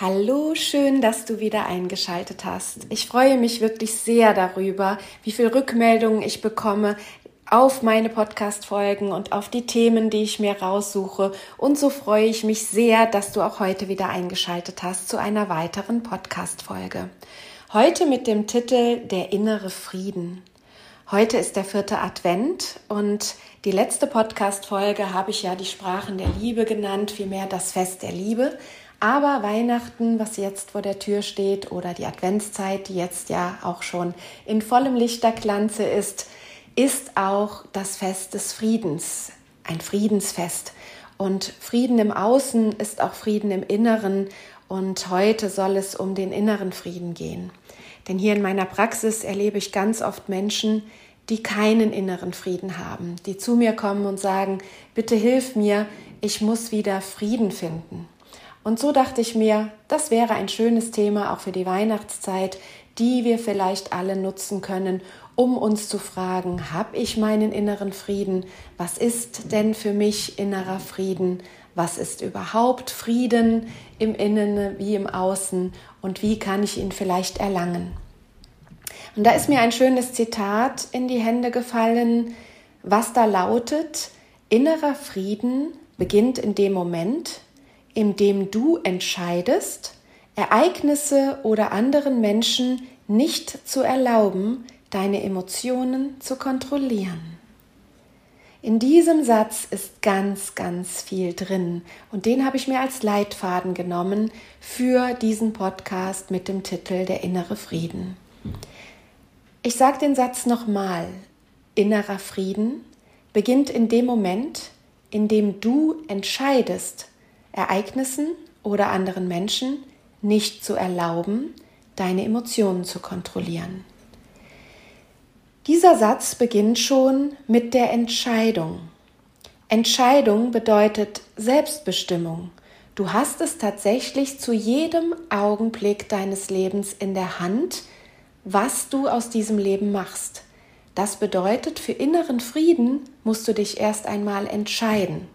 Hallo, schön, dass du wieder eingeschaltet hast. Ich freue mich wirklich sehr darüber, wie viel Rückmeldungen ich bekomme auf meine Podcast-Folgen und auf die Themen, die ich mir raussuche. Und so freue ich mich sehr, dass du auch heute wieder eingeschaltet hast zu einer weiteren Podcast-Folge. Heute mit dem Titel Der innere Frieden. Heute ist der vierte Advent und die letzte Podcast-Folge habe ich ja die Sprachen der Liebe genannt, vielmehr das Fest der Liebe. Aber Weihnachten, was jetzt vor der Tür steht, oder die Adventszeit, die jetzt ja auch schon in vollem Lichterglanze ist, ist auch das Fest des Friedens, ein Friedensfest. Und Frieden im Außen ist auch Frieden im Inneren. Und heute soll es um den inneren Frieden gehen. Denn hier in meiner Praxis erlebe ich ganz oft Menschen, die keinen inneren Frieden haben, die zu mir kommen und sagen, bitte hilf mir, ich muss wieder Frieden finden. Und so dachte ich mir, das wäre ein schönes Thema auch für die Weihnachtszeit, die wir vielleicht alle nutzen können, um uns zu fragen, habe ich meinen inneren Frieden? Was ist denn für mich innerer Frieden? Was ist überhaupt Frieden im Innen wie im Außen? Und wie kann ich ihn vielleicht erlangen? Und da ist mir ein schönes Zitat in die Hände gefallen, was da lautet, innerer Frieden beginnt in dem Moment, in dem du entscheidest, Ereignisse oder anderen Menschen nicht zu erlauben, deine Emotionen zu kontrollieren. In diesem Satz ist ganz, ganz viel drin und den habe ich mir als Leitfaden genommen für diesen Podcast mit dem Titel Der innere Frieden. Ich sage den Satz nochmal. Innerer Frieden beginnt in dem Moment, in dem du entscheidest, Ereignissen oder anderen Menschen nicht zu erlauben, deine Emotionen zu kontrollieren. Dieser Satz beginnt schon mit der Entscheidung. Entscheidung bedeutet Selbstbestimmung. Du hast es tatsächlich zu jedem Augenblick deines Lebens in der Hand, was du aus diesem Leben machst. Das bedeutet, für inneren Frieden musst du dich erst einmal entscheiden.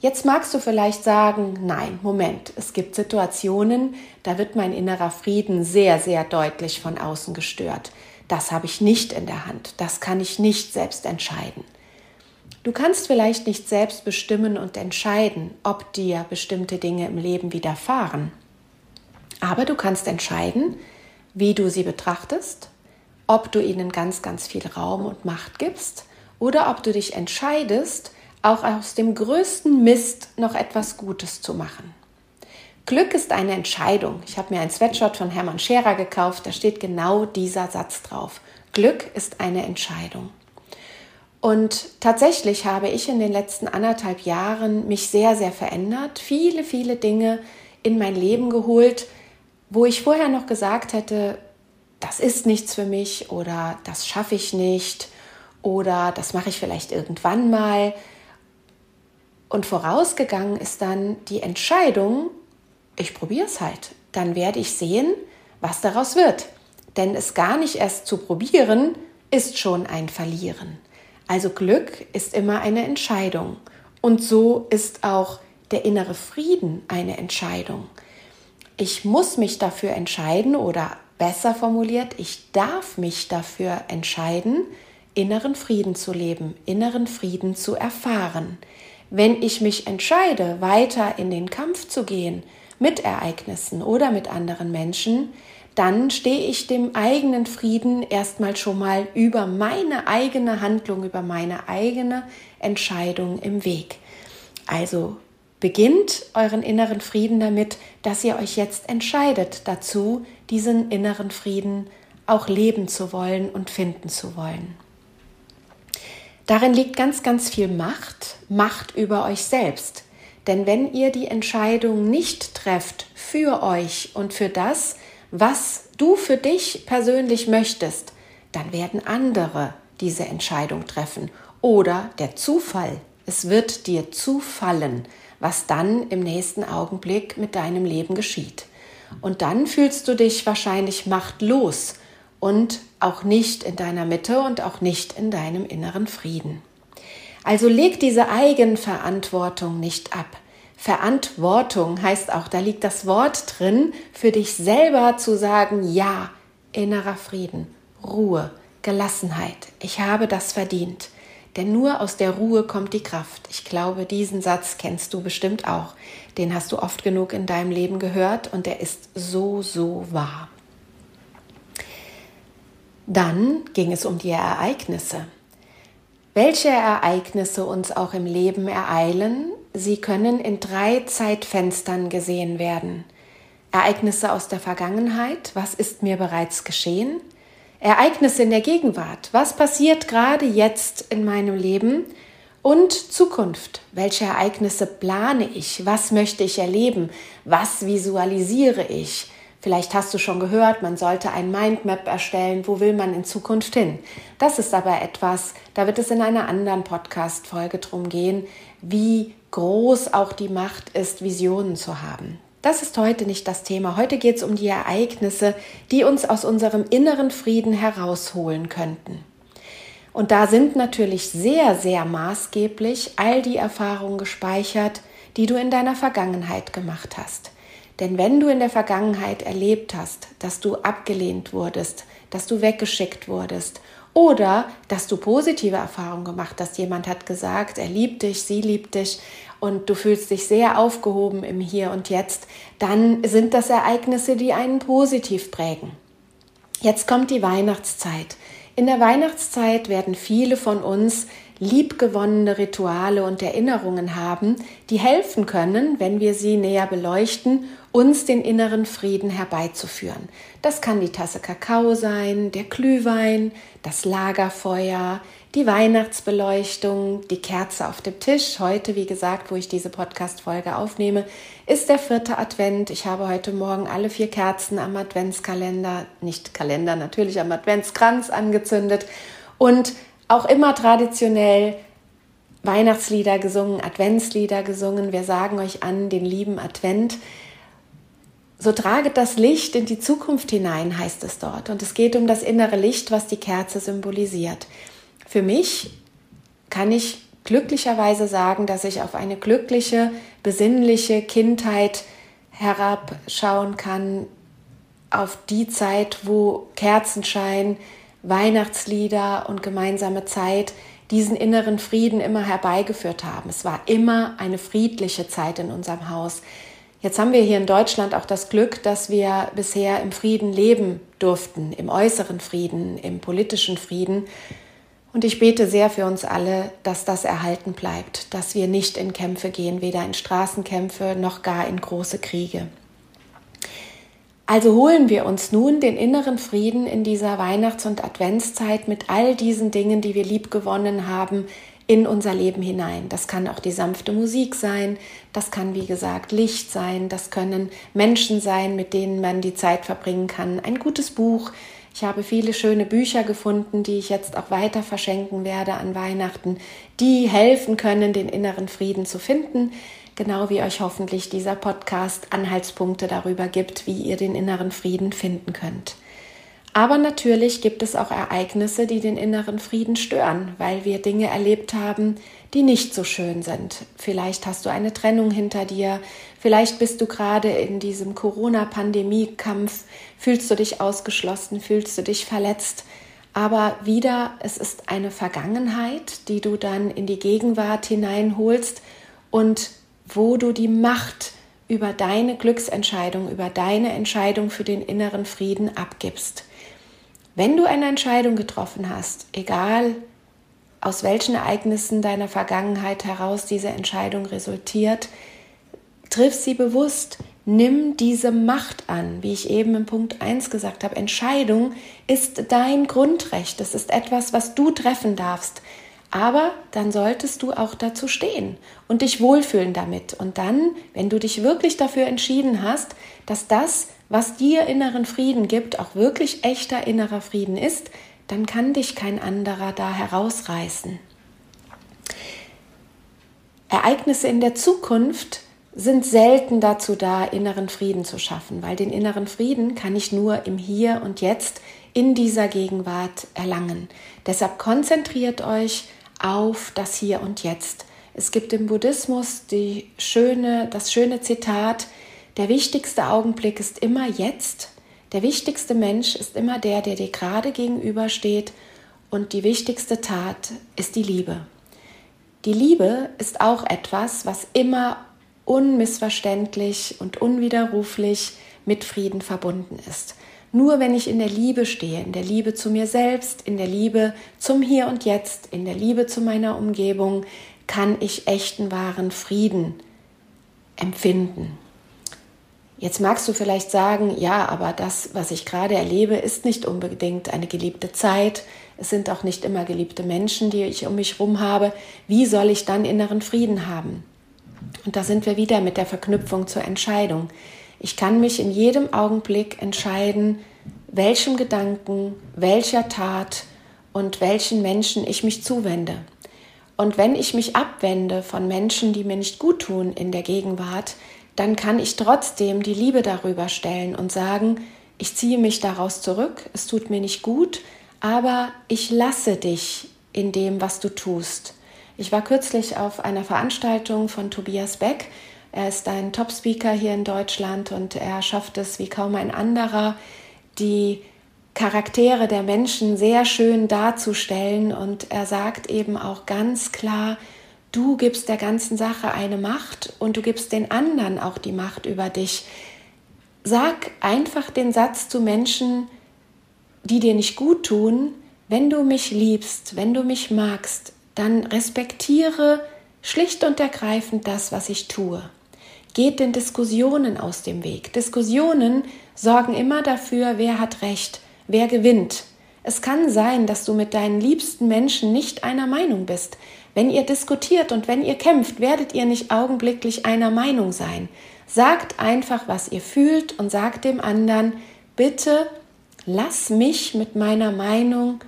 Jetzt magst du vielleicht sagen, nein, Moment, es gibt Situationen, da wird mein innerer Frieden sehr, sehr deutlich von außen gestört. Das habe ich nicht in der Hand, das kann ich nicht selbst entscheiden. Du kannst vielleicht nicht selbst bestimmen und entscheiden, ob dir bestimmte Dinge im Leben widerfahren. Aber du kannst entscheiden, wie du sie betrachtest, ob du ihnen ganz, ganz viel Raum und Macht gibst oder ob du dich entscheidest, auch aus dem größten Mist noch etwas Gutes zu machen. Glück ist eine Entscheidung. Ich habe mir ein Sweatshirt von Hermann Scherer gekauft, da steht genau dieser Satz drauf. Glück ist eine Entscheidung. Und tatsächlich habe ich in den letzten anderthalb Jahren mich sehr, sehr verändert, viele, viele Dinge in mein Leben geholt, wo ich vorher noch gesagt hätte, das ist nichts für mich oder das schaffe ich nicht oder das mache ich vielleicht irgendwann mal. Und vorausgegangen ist dann die Entscheidung, ich probiere es halt. Dann werde ich sehen, was daraus wird. Denn es gar nicht erst zu probieren, ist schon ein Verlieren. Also Glück ist immer eine Entscheidung. Und so ist auch der innere Frieden eine Entscheidung ich muss mich dafür entscheiden oder besser formuliert, ich darf mich dafür entscheiden, inneren Frieden zu leben, inneren Frieden zu erfahren. Wenn ich mich entscheide, weiter in den Kampf zu gehen mit Ereignissen oder mit anderen Menschen, dann stehe ich dem eigenen Frieden erstmal schon mal über meine eigene Handlung, über meine eigene Entscheidung im Weg. Also Beginnt euren inneren Frieden damit, dass ihr euch jetzt entscheidet dazu, diesen inneren Frieden auch leben zu wollen und finden zu wollen. Darin liegt ganz, ganz viel Macht, Macht über euch selbst. Denn wenn ihr die Entscheidung nicht trefft für euch und für das, was du für dich persönlich möchtest, dann werden andere diese Entscheidung treffen oder der Zufall. Es wird dir zufallen, was dann im nächsten Augenblick mit deinem Leben geschieht. Und dann fühlst du dich wahrscheinlich machtlos und auch nicht in deiner Mitte und auch nicht in deinem inneren Frieden. Also leg diese Eigenverantwortung nicht ab. Verantwortung heißt auch, da liegt das Wort drin, für dich selber zu sagen, ja, innerer Frieden, Ruhe, Gelassenheit, ich habe das verdient. Denn nur aus der Ruhe kommt die Kraft. Ich glaube, diesen Satz kennst du bestimmt auch. Den hast du oft genug in deinem Leben gehört und der ist so, so wahr. Dann ging es um die Ereignisse. Welche Ereignisse uns auch im Leben ereilen, sie können in drei Zeitfenstern gesehen werden. Ereignisse aus der Vergangenheit, was ist mir bereits geschehen? Ereignisse in der Gegenwart, was passiert gerade jetzt in meinem Leben? Und Zukunft, welche Ereignisse plane ich? Was möchte ich erleben? Was visualisiere ich? Vielleicht hast du schon gehört, man sollte ein Mindmap erstellen, wo will man in Zukunft hin. Das ist aber etwas, da wird es in einer anderen Podcast-Folge drum gehen, wie groß auch die Macht ist, Visionen zu haben. Das ist heute nicht das Thema. Heute geht es um die Ereignisse, die uns aus unserem inneren Frieden herausholen könnten. Und da sind natürlich sehr, sehr maßgeblich all die Erfahrungen gespeichert, die du in deiner Vergangenheit gemacht hast. Denn wenn du in der Vergangenheit erlebt hast, dass du abgelehnt wurdest, dass du weggeschickt wurdest oder dass du positive Erfahrungen gemacht hast, jemand hat gesagt, er liebt dich, sie liebt dich und du fühlst dich sehr aufgehoben im Hier und Jetzt, dann sind das Ereignisse, die einen positiv prägen. Jetzt kommt die Weihnachtszeit. In der Weihnachtszeit werden viele von uns liebgewonnene Rituale und Erinnerungen haben, die helfen können, wenn wir sie näher beleuchten, uns den inneren Frieden herbeizuführen. Das kann die Tasse Kakao sein, der Glühwein, das Lagerfeuer, die Weihnachtsbeleuchtung, die Kerze auf dem Tisch. Heute, wie gesagt, wo ich diese Podcast-Folge aufnehme, ist der vierte Advent. Ich habe heute Morgen alle vier Kerzen am Adventskalender, nicht Kalender, natürlich am Adventskranz angezündet und auch immer traditionell Weihnachtslieder gesungen, Adventslieder gesungen. Wir sagen euch an den lieben Advent. So traget das Licht in die Zukunft hinein, heißt es dort. Und es geht um das innere Licht, was die Kerze symbolisiert. Für mich kann ich glücklicherweise sagen, dass ich auf eine glückliche, besinnliche Kindheit herabschauen kann, auf die Zeit, wo Kerzenschein, Weihnachtslieder und gemeinsame Zeit diesen inneren Frieden immer herbeigeführt haben. Es war immer eine friedliche Zeit in unserem Haus. Jetzt haben wir hier in Deutschland auch das Glück, dass wir bisher im Frieden leben durften, im äußeren Frieden, im politischen Frieden. Und ich bete sehr für uns alle, dass das erhalten bleibt, dass wir nicht in Kämpfe gehen, weder in Straßenkämpfe noch gar in große Kriege. Also holen wir uns nun den inneren Frieden in dieser Weihnachts- und Adventszeit mit all diesen Dingen, die wir liebgewonnen haben, in unser Leben hinein. Das kann auch die sanfte Musik sein, das kann wie gesagt Licht sein, das können Menschen sein, mit denen man die Zeit verbringen kann, ein gutes Buch. Ich habe viele schöne Bücher gefunden, die ich jetzt auch weiter verschenken werde an Weihnachten, die helfen können, den inneren Frieden zu finden genau wie euch hoffentlich dieser Podcast Anhaltspunkte darüber gibt, wie ihr den inneren Frieden finden könnt. Aber natürlich gibt es auch Ereignisse, die den inneren Frieden stören, weil wir Dinge erlebt haben, die nicht so schön sind. Vielleicht hast du eine Trennung hinter dir, vielleicht bist du gerade in diesem Corona-Pandemie-Kampf, fühlst du dich ausgeschlossen, fühlst du dich verletzt. Aber wieder, es ist eine Vergangenheit, die du dann in die Gegenwart hineinholst und wo du die Macht über deine Glücksentscheidung, über deine Entscheidung für den inneren Frieden abgibst. Wenn du eine Entscheidung getroffen hast, egal aus welchen Ereignissen deiner Vergangenheit heraus diese Entscheidung resultiert, triff sie bewusst, nimm diese Macht an, wie ich eben im Punkt 1 gesagt habe. Entscheidung ist dein Grundrecht, es ist etwas, was du treffen darfst. Aber dann solltest du auch dazu stehen und dich wohlfühlen damit. Und dann, wenn du dich wirklich dafür entschieden hast, dass das, was dir inneren Frieden gibt, auch wirklich echter innerer Frieden ist, dann kann dich kein anderer da herausreißen. Ereignisse in der Zukunft sind selten dazu da, inneren Frieden zu schaffen, weil den inneren Frieden kann ich nur im Hier und Jetzt in dieser Gegenwart erlangen. Deshalb konzentriert euch auf das Hier und Jetzt. Es gibt im Buddhismus die schöne, das schöne Zitat, der wichtigste Augenblick ist immer jetzt, der wichtigste Mensch ist immer der, der dir gerade gegenübersteht und die wichtigste Tat ist die Liebe. Die Liebe ist auch etwas, was immer unmissverständlich und unwiderruflich mit Frieden verbunden ist. Nur wenn ich in der Liebe stehe, in der Liebe zu mir selbst, in der Liebe zum Hier und Jetzt, in der Liebe zu meiner Umgebung, kann ich echten wahren Frieden empfinden. Jetzt magst du vielleicht sagen, ja, aber das, was ich gerade erlebe, ist nicht unbedingt eine geliebte Zeit. Es sind auch nicht immer geliebte Menschen, die ich um mich herum habe. Wie soll ich dann inneren Frieden haben? Und da sind wir wieder mit der Verknüpfung zur Entscheidung. Ich kann mich in jedem Augenblick entscheiden, welchem Gedanken, welcher Tat und welchen Menschen ich mich zuwende. Und wenn ich mich abwende von Menschen, die mir nicht gut tun in der Gegenwart, dann kann ich trotzdem die Liebe darüber stellen und sagen, ich ziehe mich daraus zurück, es tut mir nicht gut, aber ich lasse dich in dem, was du tust. Ich war kürzlich auf einer Veranstaltung von Tobias Beck. Er ist ein Top-Speaker hier in Deutschland und er schafft es wie kaum ein anderer, die Charaktere der Menschen sehr schön darzustellen. Und er sagt eben auch ganz klar, du gibst der ganzen Sache eine Macht und du gibst den anderen auch die Macht über dich. Sag einfach den Satz zu Menschen, die dir nicht gut tun, wenn du mich liebst, wenn du mich magst, dann respektiere schlicht und ergreifend das, was ich tue. Geht den Diskussionen aus dem Weg. Diskussionen sorgen immer dafür, wer hat recht, wer gewinnt. Es kann sein, dass du mit deinen liebsten Menschen nicht einer Meinung bist. Wenn ihr diskutiert und wenn ihr kämpft, werdet ihr nicht augenblicklich einer Meinung sein. Sagt einfach, was ihr fühlt und sagt dem anderen, bitte lass mich mit meiner Meinung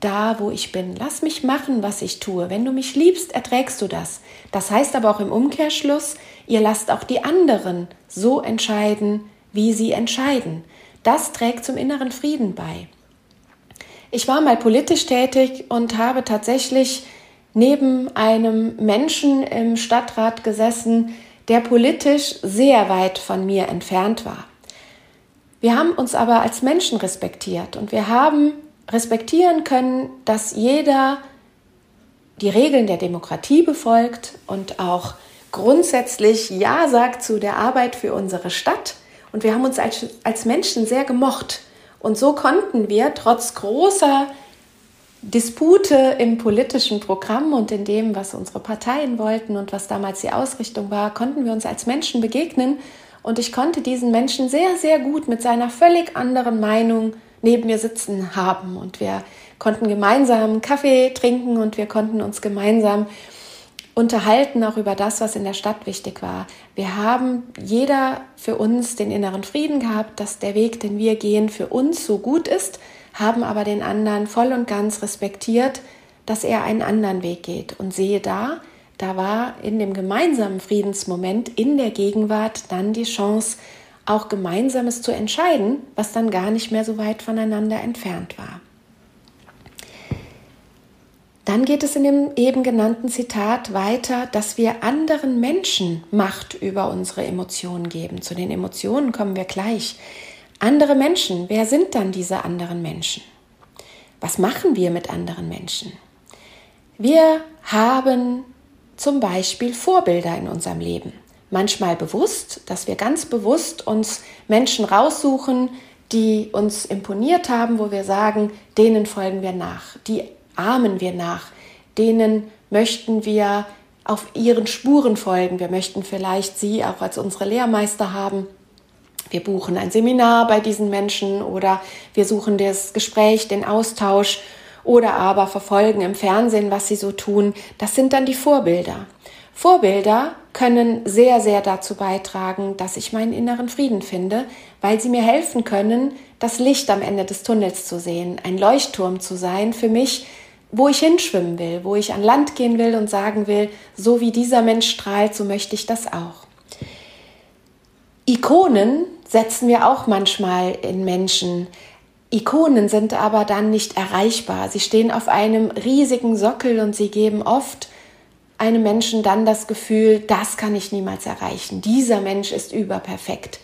da, wo ich bin. Lass mich machen, was ich tue. Wenn du mich liebst, erträgst du das. Das heißt aber auch im Umkehrschluss, ihr lasst auch die anderen so entscheiden, wie sie entscheiden. Das trägt zum inneren Frieden bei. Ich war mal politisch tätig und habe tatsächlich neben einem Menschen im Stadtrat gesessen, der politisch sehr weit von mir entfernt war. Wir haben uns aber als Menschen respektiert und wir haben respektieren können, dass jeder die Regeln der Demokratie befolgt und auch grundsätzlich Ja sagt zu der Arbeit für unsere Stadt. Und wir haben uns als, als Menschen sehr gemocht. Und so konnten wir trotz großer Dispute im politischen Programm und in dem, was unsere Parteien wollten und was damals die Ausrichtung war, konnten wir uns als Menschen begegnen. Und ich konnte diesen Menschen sehr, sehr gut mit seiner völlig anderen Meinung neben mir sitzen haben. Und wir konnten gemeinsam Kaffee trinken und wir konnten uns gemeinsam unterhalten auch über das, was in der Stadt wichtig war. Wir haben jeder für uns den inneren Frieden gehabt, dass der Weg, den wir gehen, für uns so gut ist, haben aber den anderen voll und ganz respektiert, dass er einen anderen Weg geht. Und sehe da, da war in dem gemeinsamen Friedensmoment in der Gegenwart dann die Chance, auch Gemeinsames zu entscheiden, was dann gar nicht mehr so weit voneinander entfernt war. Dann geht es in dem eben genannten Zitat weiter, dass wir anderen Menschen Macht über unsere Emotionen geben. Zu den Emotionen kommen wir gleich. Andere Menschen, wer sind dann diese anderen Menschen? Was machen wir mit anderen Menschen? Wir haben zum Beispiel Vorbilder in unserem Leben manchmal bewusst, dass wir ganz bewusst uns Menschen raussuchen, die uns imponiert haben, wo wir sagen, denen folgen wir nach, die ahmen wir nach, denen möchten wir auf ihren Spuren folgen. Wir möchten vielleicht sie auch als unsere Lehrmeister haben. Wir buchen ein Seminar bei diesen Menschen oder wir suchen das Gespräch, den Austausch oder aber verfolgen im Fernsehen, was sie so tun. Das sind dann die Vorbilder. Vorbilder können sehr, sehr dazu beitragen, dass ich meinen inneren Frieden finde, weil sie mir helfen können, das Licht am Ende des Tunnels zu sehen, ein Leuchtturm zu sein für mich, wo ich hinschwimmen will, wo ich an Land gehen will und sagen will, so wie dieser Mensch strahlt, so möchte ich das auch. Ikonen setzen wir auch manchmal in Menschen. Ikonen sind aber dann nicht erreichbar. Sie stehen auf einem riesigen Sockel und sie geben oft einem Menschen dann das Gefühl, das kann ich niemals erreichen. Dieser Mensch ist überperfekt.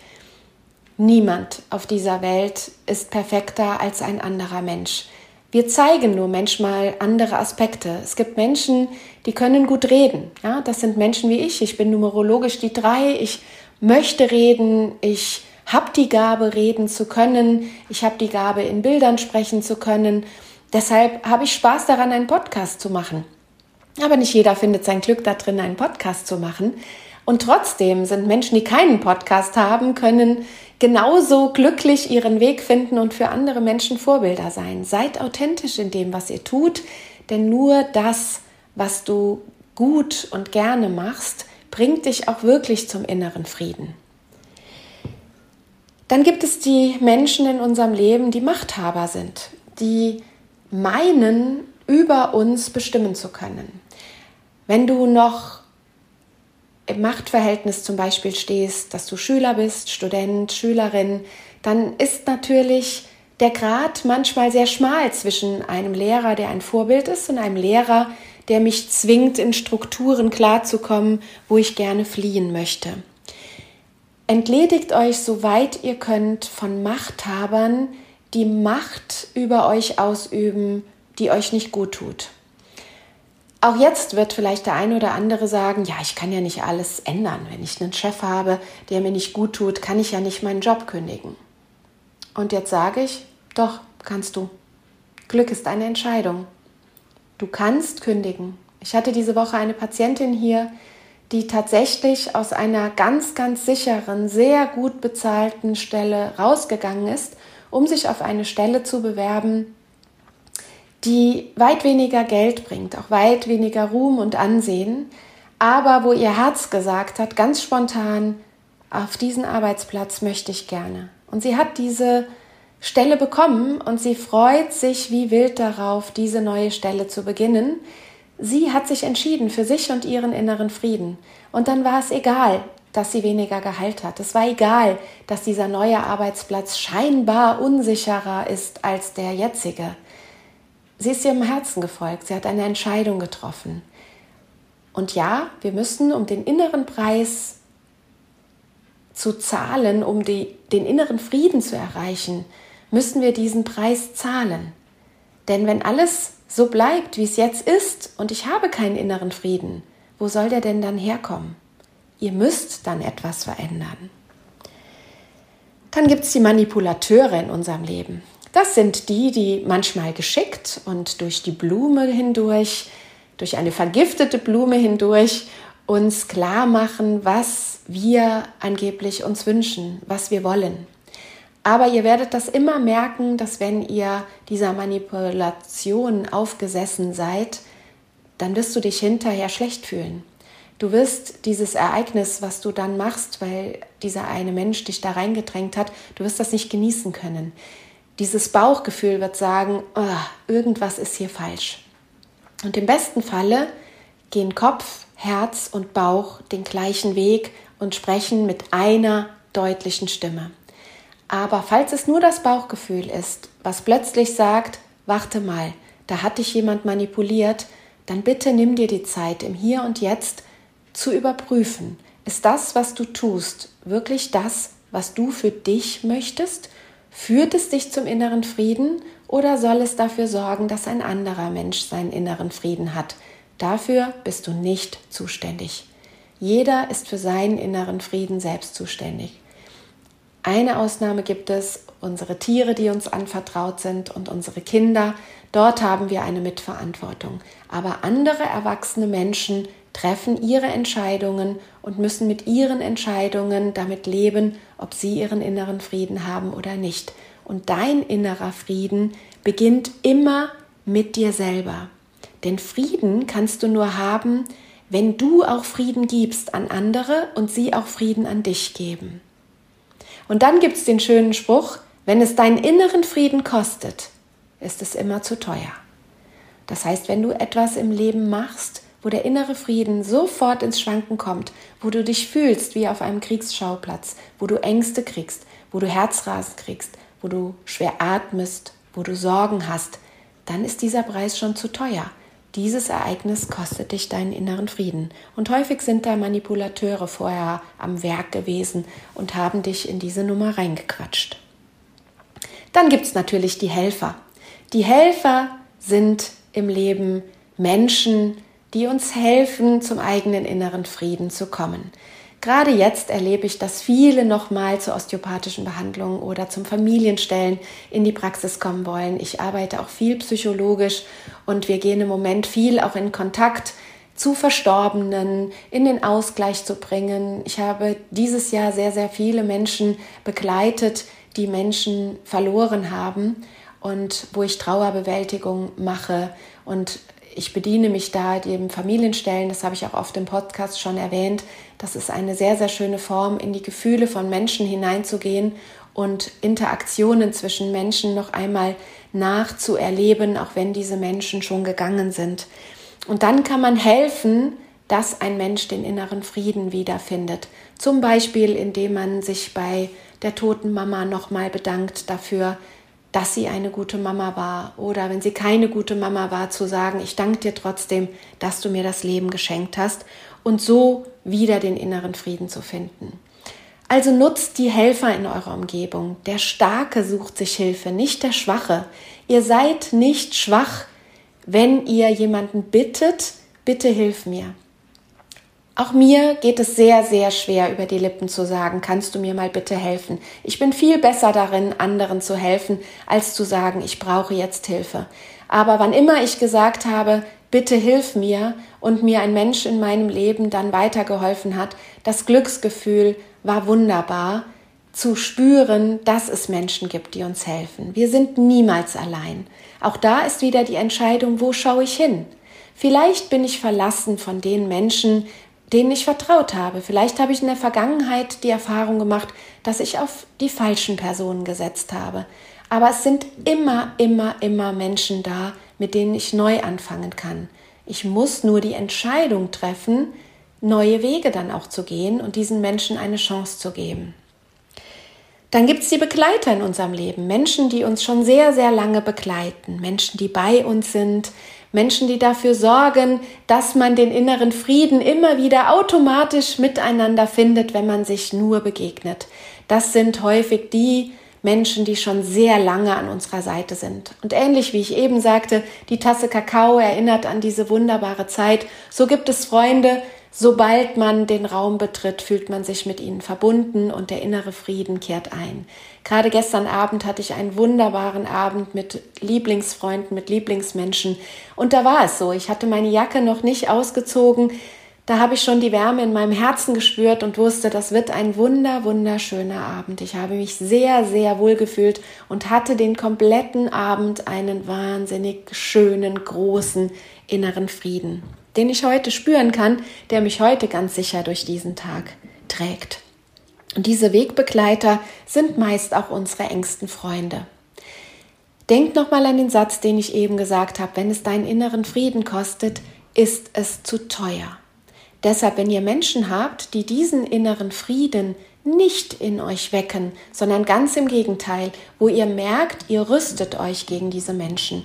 Niemand auf dieser Welt ist perfekter als ein anderer Mensch. Wir zeigen nur manchmal andere Aspekte. Es gibt Menschen, die können gut reden. Ja, das sind Menschen wie ich. Ich bin numerologisch die drei. Ich möchte reden. Ich habe die Gabe, reden zu können. Ich habe die Gabe, in Bildern sprechen zu können. Deshalb habe ich Spaß daran, einen Podcast zu machen. Aber nicht jeder findet sein Glück da drin, einen Podcast zu machen. Und trotzdem sind Menschen, die keinen Podcast haben, können genauso glücklich ihren Weg finden und für andere Menschen Vorbilder sein. Seid authentisch in dem, was ihr tut, denn nur das, was du gut und gerne machst, bringt dich auch wirklich zum inneren Frieden. Dann gibt es die Menschen in unserem Leben, die Machthaber sind, die meinen, über uns bestimmen zu können. Wenn du noch im Machtverhältnis zum Beispiel stehst, dass du Schüler bist, Student, Schülerin, dann ist natürlich der Grad manchmal sehr schmal zwischen einem Lehrer, der ein Vorbild ist, und einem Lehrer, der mich zwingt, in Strukturen klarzukommen, wo ich gerne fliehen möchte. Entledigt euch, soweit ihr könnt, von Machthabern, die Macht über euch ausüben, die euch nicht gut tut. Auch jetzt wird vielleicht der eine oder andere sagen, ja, ich kann ja nicht alles ändern. Wenn ich einen Chef habe, der mir nicht gut tut, kann ich ja nicht meinen Job kündigen. Und jetzt sage ich, doch, kannst du. Glück ist eine Entscheidung. Du kannst kündigen. Ich hatte diese Woche eine Patientin hier, die tatsächlich aus einer ganz, ganz sicheren, sehr gut bezahlten Stelle rausgegangen ist, um sich auf eine Stelle zu bewerben, die weit weniger Geld bringt, auch weit weniger Ruhm und Ansehen, aber wo ihr Herz gesagt hat, ganz spontan, auf diesen Arbeitsplatz möchte ich gerne. Und sie hat diese Stelle bekommen und sie freut sich wie wild darauf, diese neue Stelle zu beginnen. Sie hat sich entschieden für sich und ihren inneren Frieden. Und dann war es egal, dass sie weniger Gehalt hat. Es war egal, dass dieser neue Arbeitsplatz scheinbar unsicherer ist als der jetzige. Sie ist ihrem Herzen gefolgt, sie hat eine Entscheidung getroffen. Und ja, wir müssen, um den inneren Preis zu zahlen, um die, den inneren Frieden zu erreichen, müssen wir diesen Preis zahlen. Denn wenn alles so bleibt, wie es jetzt ist, und ich habe keinen inneren Frieden, wo soll der denn dann herkommen? Ihr müsst dann etwas verändern. Dann gibt es die Manipulateure in unserem Leben. Das sind die, die manchmal geschickt und durch die Blume hindurch, durch eine vergiftete Blume hindurch uns klar machen, was wir angeblich uns wünschen, was wir wollen. Aber ihr werdet das immer merken, dass wenn ihr dieser Manipulation aufgesessen seid, dann wirst du dich hinterher schlecht fühlen. Du wirst dieses Ereignis, was du dann machst, weil dieser eine Mensch dich da reingedrängt hat, du wirst das nicht genießen können. Dieses Bauchgefühl wird sagen, oh, irgendwas ist hier falsch. Und im besten Falle gehen Kopf, Herz und Bauch den gleichen Weg und sprechen mit einer deutlichen Stimme. Aber falls es nur das Bauchgefühl ist, was plötzlich sagt, warte mal, da hat dich jemand manipuliert, dann bitte nimm dir die Zeit, im Hier und Jetzt zu überprüfen, ist das, was du tust, wirklich das, was du für dich möchtest Führt es dich zum inneren Frieden oder soll es dafür sorgen, dass ein anderer Mensch seinen inneren Frieden hat? Dafür bist du nicht zuständig. Jeder ist für seinen inneren Frieden selbst zuständig. Eine Ausnahme gibt es, unsere Tiere, die uns anvertraut sind und unsere Kinder. Dort haben wir eine Mitverantwortung. Aber andere erwachsene Menschen treffen ihre Entscheidungen und müssen mit ihren Entscheidungen damit leben, ob sie ihren inneren Frieden haben oder nicht. Und dein innerer Frieden beginnt immer mit dir selber. Denn Frieden kannst du nur haben, wenn du auch Frieden gibst an andere und sie auch Frieden an dich geben. Und dann gibt es den schönen Spruch, wenn es deinen inneren Frieden kostet, ist es immer zu teuer. Das heißt, wenn du etwas im Leben machst, wo der innere Frieden sofort ins Schwanken kommt, wo du dich fühlst wie auf einem Kriegsschauplatz, wo du Ängste kriegst, wo du Herzrasen kriegst, wo du schwer atmest, wo du Sorgen hast, dann ist dieser Preis schon zu teuer. Dieses Ereignis kostet dich deinen inneren Frieden. Und häufig sind da Manipulateure vorher am Werk gewesen und haben dich in diese Nummer reingequatscht. Dann gibt es natürlich die Helfer. Die Helfer sind im Leben Menschen, die uns helfen, zum eigenen inneren Frieden zu kommen. Gerade jetzt erlebe ich, dass viele nochmal zur osteopathischen Behandlung oder zum Familienstellen in die Praxis kommen wollen. Ich arbeite auch viel psychologisch und wir gehen im Moment viel auch in Kontakt zu Verstorbenen, in den Ausgleich zu bringen. Ich habe dieses Jahr sehr, sehr viele Menschen begleitet, die Menschen verloren haben und wo ich Trauerbewältigung mache und ich bediene mich da dem Familienstellen, das habe ich auch oft im Podcast schon erwähnt. Das ist eine sehr, sehr schöne Form, in die Gefühle von Menschen hineinzugehen und Interaktionen zwischen Menschen noch einmal nachzuerleben, auch wenn diese Menschen schon gegangen sind. Und dann kann man helfen, dass ein Mensch den inneren Frieden wiederfindet. Zum Beispiel, indem man sich bei der toten Mama nochmal bedankt dafür, dass sie eine gute Mama war oder wenn sie keine gute Mama war, zu sagen, ich danke dir trotzdem, dass du mir das Leben geschenkt hast und so wieder den inneren Frieden zu finden. Also nutzt die Helfer in eurer Umgebung. Der Starke sucht sich Hilfe, nicht der Schwache. Ihr seid nicht schwach, wenn ihr jemanden bittet, bitte hilf mir. Auch mir geht es sehr, sehr schwer, über die Lippen zu sagen, kannst du mir mal bitte helfen? Ich bin viel besser darin, anderen zu helfen, als zu sagen, ich brauche jetzt Hilfe. Aber wann immer ich gesagt habe, bitte hilf mir und mir ein Mensch in meinem Leben dann weitergeholfen hat, das Glücksgefühl war wunderbar, zu spüren, dass es Menschen gibt, die uns helfen. Wir sind niemals allein. Auch da ist wieder die Entscheidung, wo schaue ich hin? Vielleicht bin ich verlassen von den Menschen, denen ich vertraut habe. Vielleicht habe ich in der Vergangenheit die Erfahrung gemacht, dass ich auf die falschen Personen gesetzt habe. Aber es sind immer, immer, immer Menschen da, mit denen ich neu anfangen kann. Ich muss nur die Entscheidung treffen, neue Wege dann auch zu gehen und diesen Menschen eine Chance zu geben. Dann gibt es die Begleiter in unserem Leben, Menschen, die uns schon sehr, sehr lange begleiten, Menschen, die bei uns sind, Menschen, die dafür sorgen, dass man den inneren Frieden immer wieder automatisch miteinander findet, wenn man sich nur begegnet. Das sind häufig die Menschen, die schon sehr lange an unserer Seite sind. Und ähnlich wie ich eben sagte, die Tasse Kakao erinnert an diese wunderbare Zeit, so gibt es Freunde, Sobald man den Raum betritt, fühlt man sich mit ihnen verbunden und der innere Frieden kehrt ein. Gerade gestern Abend hatte ich einen wunderbaren Abend mit Lieblingsfreunden, mit Lieblingsmenschen. Und da war es so. Ich hatte meine Jacke noch nicht ausgezogen. Da habe ich schon die Wärme in meinem Herzen gespürt und wusste, das wird ein wunder, wunderschöner Abend. Ich habe mich sehr, sehr wohl gefühlt und hatte den kompletten Abend einen wahnsinnig schönen, großen inneren Frieden den ich heute spüren kann, der mich heute ganz sicher durch diesen Tag trägt. Und diese Wegbegleiter sind meist auch unsere engsten Freunde. Denk nochmal an den Satz, den ich eben gesagt habe, wenn es deinen inneren Frieden kostet, ist es zu teuer. Deshalb, wenn ihr Menschen habt, die diesen inneren Frieden nicht in euch wecken, sondern ganz im Gegenteil, wo ihr merkt, ihr rüstet euch gegen diese Menschen,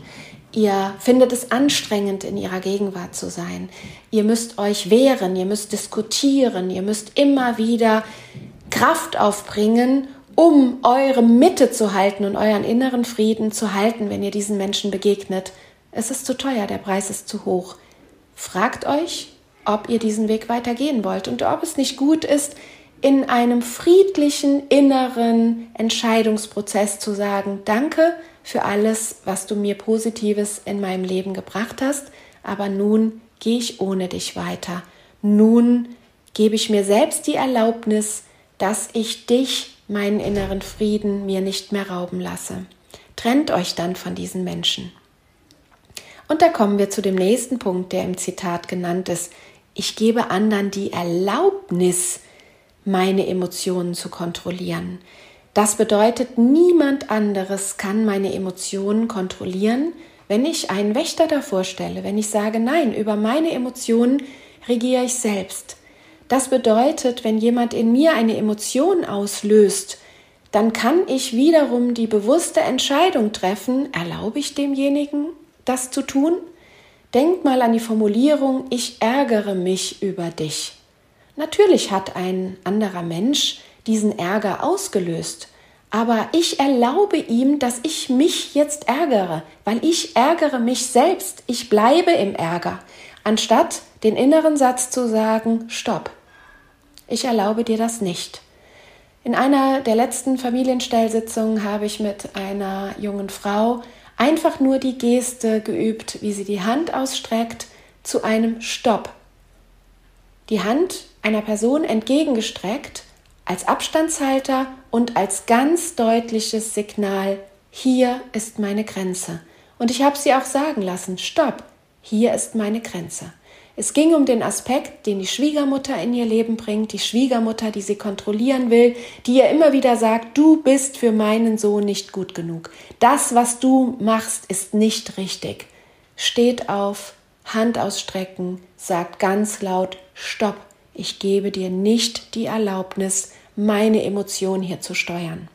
Ihr findet es anstrengend, in ihrer Gegenwart zu sein. Ihr müsst euch wehren, ihr müsst diskutieren, ihr müsst immer wieder Kraft aufbringen, um eure Mitte zu halten und euren inneren Frieden zu halten, wenn ihr diesen Menschen begegnet. Es ist zu teuer, der Preis ist zu hoch. Fragt euch, ob ihr diesen Weg weitergehen wollt und ob es nicht gut ist, in einem friedlichen inneren Entscheidungsprozess zu sagen, danke, für alles, was du mir Positives in meinem Leben gebracht hast, aber nun gehe ich ohne dich weiter. Nun gebe ich mir selbst die Erlaubnis, dass ich dich, meinen inneren Frieden, mir nicht mehr rauben lasse. Trennt euch dann von diesen Menschen. Und da kommen wir zu dem nächsten Punkt, der im Zitat genannt ist. Ich gebe anderen die Erlaubnis, meine Emotionen zu kontrollieren. Das bedeutet, niemand anderes kann meine Emotionen kontrollieren, wenn ich einen Wächter davor stelle, wenn ich sage, nein, über meine Emotionen regiere ich selbst. Das bedeutet, wenn jemand in mir eine Emotion auslöst, dann kann ich wiederum die bewusste Entscheidung treffen, erlaube ich demjenigen, das zu tun? Denk mal an die Formulierung, ich ärgere mich über dich. Natürlich hat ein anderer Mensch diesen Ärger ausgelöst. Aber ich erlaube ihm, dass ich mich jetzt ärgere, weil ich ärgere mich selbst. Ich bleibe im Ärger, anstatt den inneren Satz zu sagen, stopp, ich erlaube dir das nicht. In einer der letzten Familienstellsitzungen habe ich mit einer jungen Frau einfach nur die Geste geübt, wie sie die Hand ausstreckt zu einem Stopp. Die Hand einer Person entgegengestreckt als Abstandshalter und als ganz deutliches Signal, hier ist meine Grenze. Und ich habe sie auch sagen lassen, stopp, hier ist meine Grenze. Es ging um den Aspekt, den die Schwiegermutter in ihr Leben bringt, die Schwiegermutter, die sie kontrollieren will, die ihr immer wieder sagt, du bist für meinen Sohn nicht gut genug. Das, was du machst, ist nicht richtig. Steht auf, Hand ausstrecken, sagt ganz laut, stopp, ich gebe dir nicht die Erlaubnis, meine Emotionen hier zu steuern.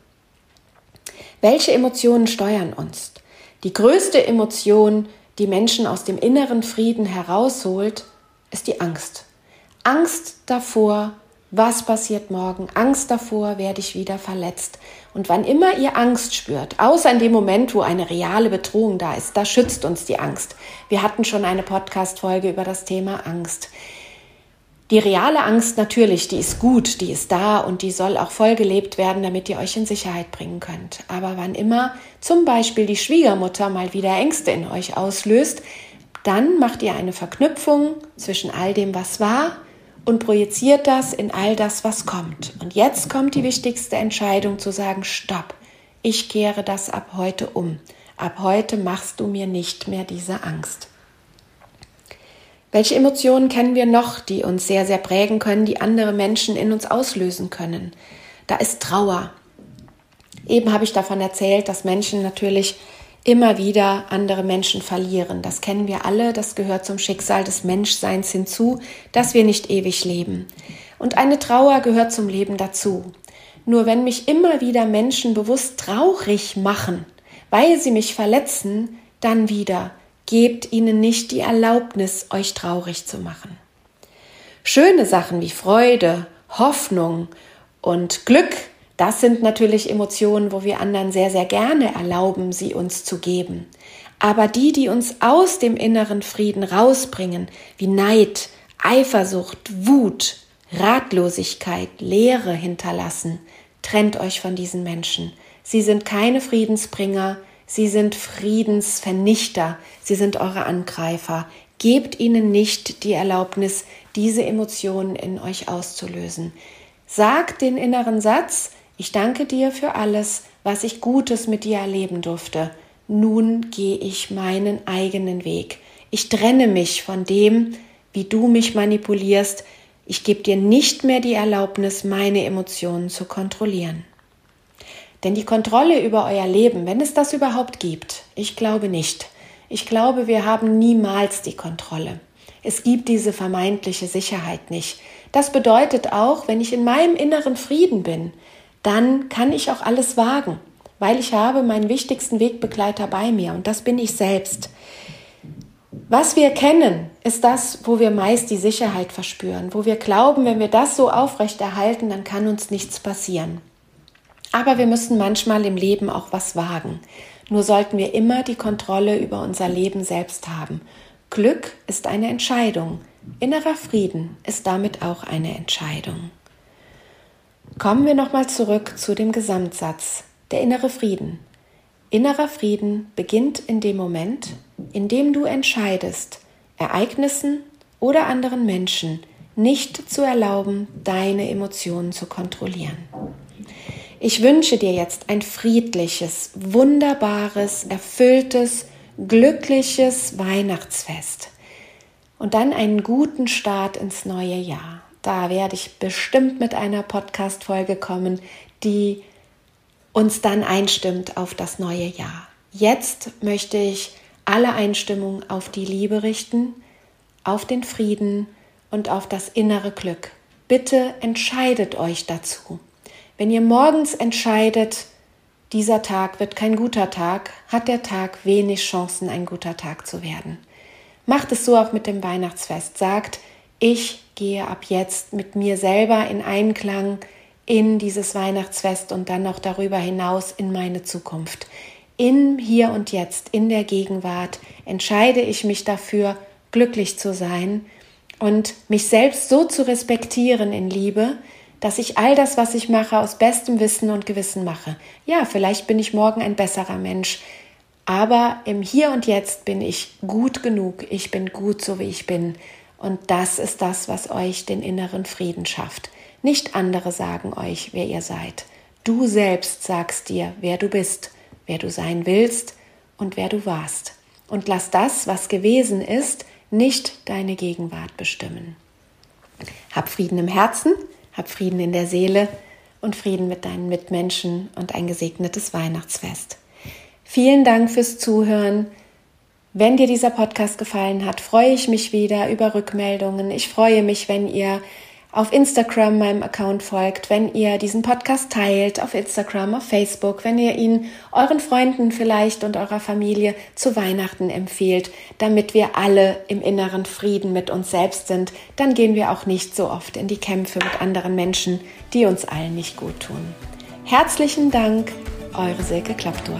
Welche Emotionen steuern uns? Die größte Emotion, die Menschen aus dem inneren Frieden herausholt, ist die Angst. Angst davor, was passiert morgen? Angst davor, werde ich wieder verletzt. Und wann immer ihr Angst spürt, außer in dem Moment, wo eine reale Bedrohung da ist, da schützt uns die Angst. Wir hatten schon eine Podcast-Folge über das Thema Angst. Die reale Angst natürlich, die ist gut, die ist da und die soll auch voll gelebt werden, damit ihr euch in Sicherheit bringen könnt. Aber wann immer zum Beispiel die Schwiegermutter mal wieder Ängste in euch auslöst, dann macht ihr eine Verknüpfung zwischen all dem, was war und projiziert das in all das, was kommt. Und jetzt kommt die wichtigste Entscheidung zu sagen, stopp, ich kehre das ab heute um. Ab heute machst du mir nicht mehr diese Angst. Welche Emotionen kennen wir noch, die uns sehr, sehr prägen können, die andere Menschen in uns auslösen können? Da ist Trauer. Eben habe ich davon erzählt, dass Menschen natürlich immer wieder andere Menschen verlieren. Das kennen wir alle, das gehört zum Schicksal des Menschseins hinzu, dass wir nicht ewig leben. Und eine Trauer gehört zum Leben dazu. Nur wenn mich immer wieder Menschen bewusst traurig machen, weil sie mich verletzen, dann wieder Gebt ihnen nicht die Erlaubnis, euch traurig zu machen. Schöne Sachen wie Freude, Hoffnung und Glück, das sind natürlich Emotionen, wo wir anderen sehr, sehr gerne erlauben, sie uns zu geben. Aber die, die uns aus dem inneren Frieden rausbringen, wie Neid, Eifersucht, Wut, Ratlosigkeit, Leere hinterlassen, trennt euch von diesen Menschen. Sie sind keine Friedensbringer, Sie sind Friedensvernichter, sie sind eure Angreifer. Gebt ihnen nicht die Erlaubnis, diese Emotionen in euch auszulösen. Sagt den inneren Satz, ich danke dir für alles, was ich Gutes mit dir erleben durfte. Nun gehe ich meinen eigenen Weg. Ich trenne mich von dem, wie du mich manipulierst. Ich gebe dir nicht mehr die Erlaubnis, meine Emotionen zu kontrollieren. Denn die Kontrolle über euer Leben, wenn es das überhaupt gibt, ich glaube nicht. Ich glaube, wir haben niemals die Kontrolle. Es gibt diese vermeintliche Sicherheit nicht. Das bedeutet auch, wenn ich in meinem inneren Frieden bin, dann kann ich auch alles wagen, weil ich habe meinen wichtigsten Wegbegleiter bei mir und das bin ich selbst. Was wir kennen, ist das, wo wir meist die Sicherheit verspüren, wo wir glauben, wenn wir das so aufrechterhalten, dann kann uns nichts passieren. Aber wir müssen manchmal im Leben auch was wagen. Nur sollten wir immer die Kontrolle über unser Leben selbst haben. Glück ist eine Entscheidung. Innerer Frieden ist damit auch eine Entscheidung. Kommen wir nochmal zurück zu dem Gesamtsatz. Der innere Frieden. Innerer Frieden beginnt in dem Moment, in dem du entscheidest, Ereignissen oder anderen Menschen nicht zu erlauben, deine Emotionen zu kontrollieren. Ich wünsche dir jetzt ein friedliches, wunderbares, erfülltes, glückliches Weihnachtsfest und dann einen guten Start ins neue Jahr. Da werde ich bestimmt mit einer Podcast-Folge kommen, die uns dann einstimmt auf das neue Jahr. Jetzt möchte ich alle Einstimmung auf die Liebe richten, auf den Frieden und auf das innere Glück. Bitte entscheidet euch dazu. Wenn ihr morgens entscheidet, dieser Tag wird kein guter Tag, hat der Tag wenig Chancen, ein guter Tag zu werden. Macht es so auch mit dem Weihnachtsfest. Sagt, ich gehe ab jetzt mit mir selber in Einklang in dieses Weihnachtsfest und dann noch darüber hinaus in meine Zukunft. Im Hier und Jetzt, in der Gegenwart entscheide ich mich dafür, glücklich zu sein und mich selbst so zu respektieren in Liebe, dass ich all das, was ich mache, aus bestem Wissen und Gewissen mache. Ja, vielleicht bin ich morgen ein besserer Mensch, aber im Hier und Jetzt bin ich gut genug, ich bin gut so, wie ich bin. Und das ist das, was euch den inneren Frieden schafft. Nicht andere sagen euch, wer ihr seid. Du selbst sagst dir, wer du bist, wer du sein willst und wer du warst. Und lass das, was gewesen ist, nicht deine Gegenwart bestimmen. Hab Frieden im Herzen, hab Frieden in der Seele und Frieden mit deinen Mitmenschen und ein gesegnetes Weihnachtsfest. Vielen Dank fürs Zuhören. Wenn dir dieser Podcast gefallen hat, freue ich mich wieder über Rückmeldungen. Ich freue mich, wenn ihr auf Instagram meinem Account folgt, wenn ihr diesen Podcast teilt, auf Instagram, auf Facebook, wenn ihr ihn euren Freunden vielleicht und eurer Familie zu Weihnachten empfehlt, damit wir alle im inneren Frieden mit uns selbst sind, dann gehen wir auch nicht so oft in die Kämpfe mit anderen Menschen, die uns allen nicht gut tun. Herzlichen Dank, eure Silke Klaptor.